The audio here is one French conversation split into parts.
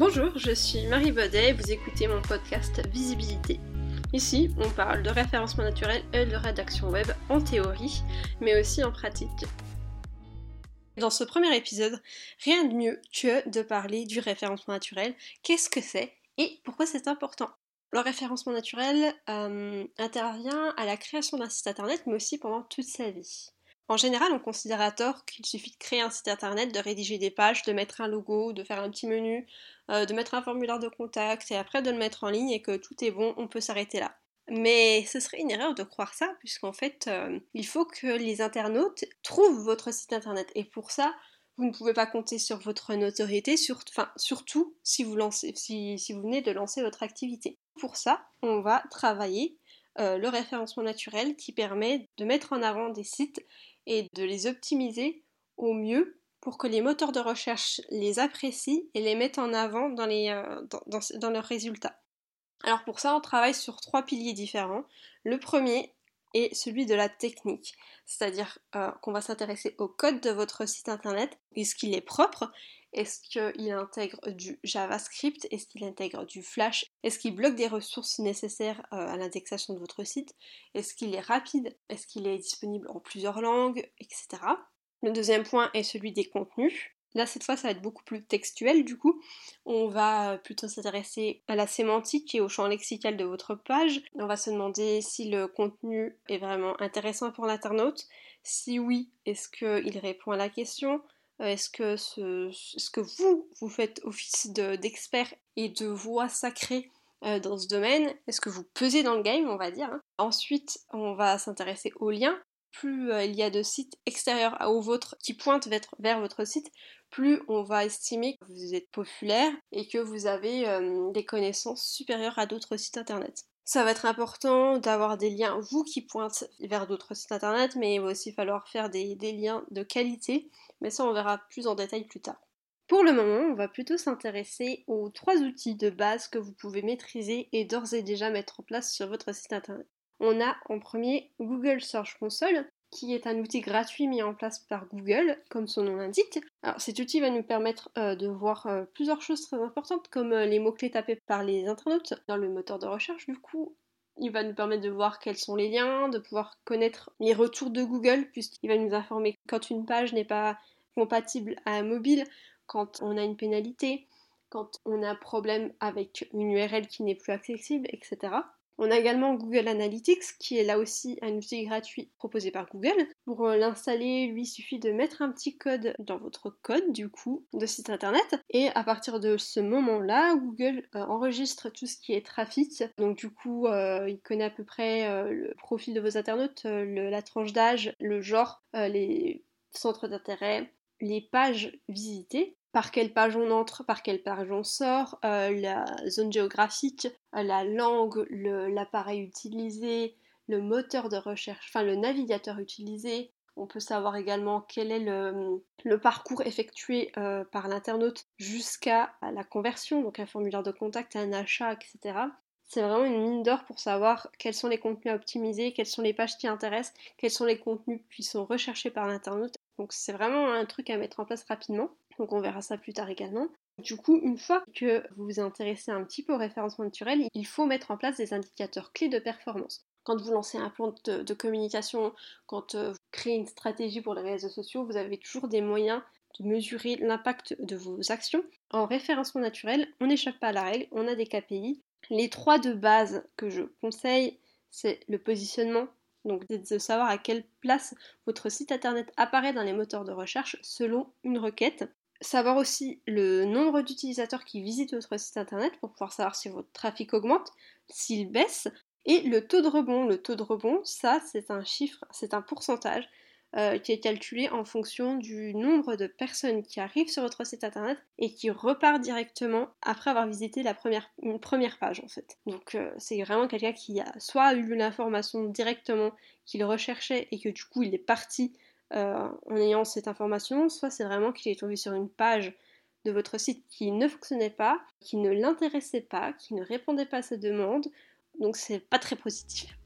Bonjour, je suis Marie Baudet et vous écoutez mon podcast Visibilité. Ici, on parle de référencement naturel et de rédaction web en théorie, mais aussi en pratique. Dans ce premier épisode, rien de mieux que de parler du référencement naturel, qu'est-ce que c'est et pourquoi c'est important. Le référencement naturel euh, intervient à la création d'un site internet, mais aussi pendant toute sa vie. En général, on considère à tort qu'il suffit de créer un site internet, de rédiger des pages, de mettre un logo, de faire un petit menu, euh, de mettre un formulaire de contact et après de le mettre en ligne et que tout est bon, on peut s'arrêter là. Mais ce serait une erreur de croire ça, puisqu'en fait, euh, il faut que les internautes trouvent votre site internet. Et pour ça, vous ne pouvez pas compter sur votre notoriété, surtout si vous, venez de lancer votre activité. Pour ça, on va travailler euh, le référencement naturel qui permet de mettre en avant des sites et de les optimiser au mieux pour que les moteurs de recherche les apprécient et les mettent en avant dans, euh, leurs résultats. Alors pour ça, on travaille sur trois piliers différents. Le premier est celui de la technique, c'est-à-dire euh, qu'on va s'intéresser au code de votre site internet. Est-ce qu'il est propre? Est-ce qu'il intègre du JavaScript? Est-ce qu'il intègre du Flash? Est-ce qu'il bloque des ressources nécessaires euh, à l'indexation de votre site? Est-ce qu'il est rapide? Est-ce qu'il est disponible en plusieurs langues? Etc. Le deuxième point est celui des contenus. Là, cette fois, ça va être beaucoup plus textuel du coup. On va plutôt s'intéresser à la sémantique et au champ lexical de votre page. On va se demander si le contenu est vraiment intéressant pour l'internaute. Si oui, est-ce qu'il répond à la question? Euh, Est-ce que, ce, que vous, vous faites office d'expert et de voix sacrée euh, dans ce domaine? Est-ce que vous pesez dans le game, on va dire hein? Ensuite, on va s'intéresser aux liens plus euh, il y a de sites extérieurs qui pointent vers votre site, plus on va estimer que vous êtes populaire et que vous avez euh, des connaissances supérieures à d'autres sites internet. Ça va être important d'avoir des liens, vous qui pointent vers d'autres sites internet, mais il va aussi falloir faire des liens de qualité, mais ça on verra plus en détail plus tard. Pour le moment, on va plutôt s'intéresser aux trois outils de base que vous pouvez maîtriser et d'ores et déjà mettre en place sur votre site internet on a en premier Google Search Console, qui est un outil gratuit mis en place par Google, comme son nom l'indique. Cet outil va nous permettre euh, de voir euh, plusieurs choses très importantes, comme euh, les mots-clés tapés par les internautes dans le moteur de recherche. Du coup, il va nous permettre de voir quels sont les liens, de pouvoir connaître les retours de Google, puisqu'il va nous informer quand une page n'est pas compatible à un mobile, quand on a une pénalité, quand on a un problème avec une URL qui n'est plus accessible, etc. On a également Google Analytics qui est là aussi un outil gratuit proposé par Google. Pour euh, l'installer, lui, il suffit de mettre un petit code dans votre code du coup de site internet et à partir de ce moment-là, Google euh, enregistre tout ce qui est trafic. Donc du coup, euh, il connaît à peu près le profil de vos internautes, la tranche d'âge, le genre, les centres d'intérêt, les pages visitées par quelle page on entre, par quelle page on sort, euh, la zone géographique, euh, la langue, l'appareil utilisé, le moteur de recherche, enfin le navigateur utilisé. On peut savoir également quel est le, parcours effectué euh, par l'internaute jusqu'à la conversion, donc un formulaire de contact, un achat, etc. C'est vraiment une mine d'or pour savoir quels sont les contenus à optimiser, quelles sont les pages qui intéressent, quels sont les contenus qui sont recherchés par l'internaute. Donc c'est vraiment un truc à mettre en place rapidement donc on verra ça plus tard également. Du coup, une fois que vous vous intéressez un petit peu au référencement naturel, il faut mettre en place des indicateurs clés de performance. Quand vous lancez un plan de, communication, quand euh, vous créez une stratégie pour les réseaux sociaux, vous avez toujours des moyens de mesurer l'impact de vos actions. En référencement naturel, on n'échappe pas à la règle, on a des KPI. Les trois de base que je conseille, c'est le positionnement, donc de savoir à quelle place votre site internet apparaît dans les moteurs de recherche selon une requête savoir aussi le nombre d'utilisateurs qui visitent votre site internet pour pouvoir savoir si votre trafic augmente, s'il baisse, et le taux de rebond. Le taux de rebond, ça c'est un chiffre, c'est un pourcentage euh, qui est calculé en fonction du nombre de personnes qui arrivent sur votre site internet et qui repartent directement après avoir visité la première, première page en fait. Donc euh, c'est vraiment quelqu'un qui a soit eu l'information directement qu'il recherchait et que du coup il est parti euh, en ayant cette information, soit c'est vraiment qu'il est tombé sur une page de votre site qui ne fonctionnait pas, qui ne l'intéressait pas, qui ne répondait pas à sa demande, donc c'est pas très positif.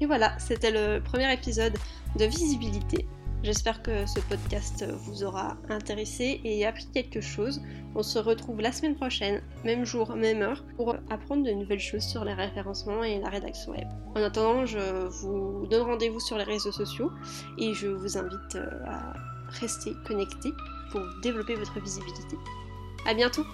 Et voilà, c'était le premier épisode de visibilité. J'espère que ce podcast vous aura intéressé et appris quelque chose. On se retrouve la semaine prochaine, même jour, même heure, pour apprendre de nouvelles choses sur les référencements et la rédaction web. En attendant, je vous donne rendez-vous sur les réseaux sociaux et je vous invite à rester connecté pour développer votre visibilité. A bientôt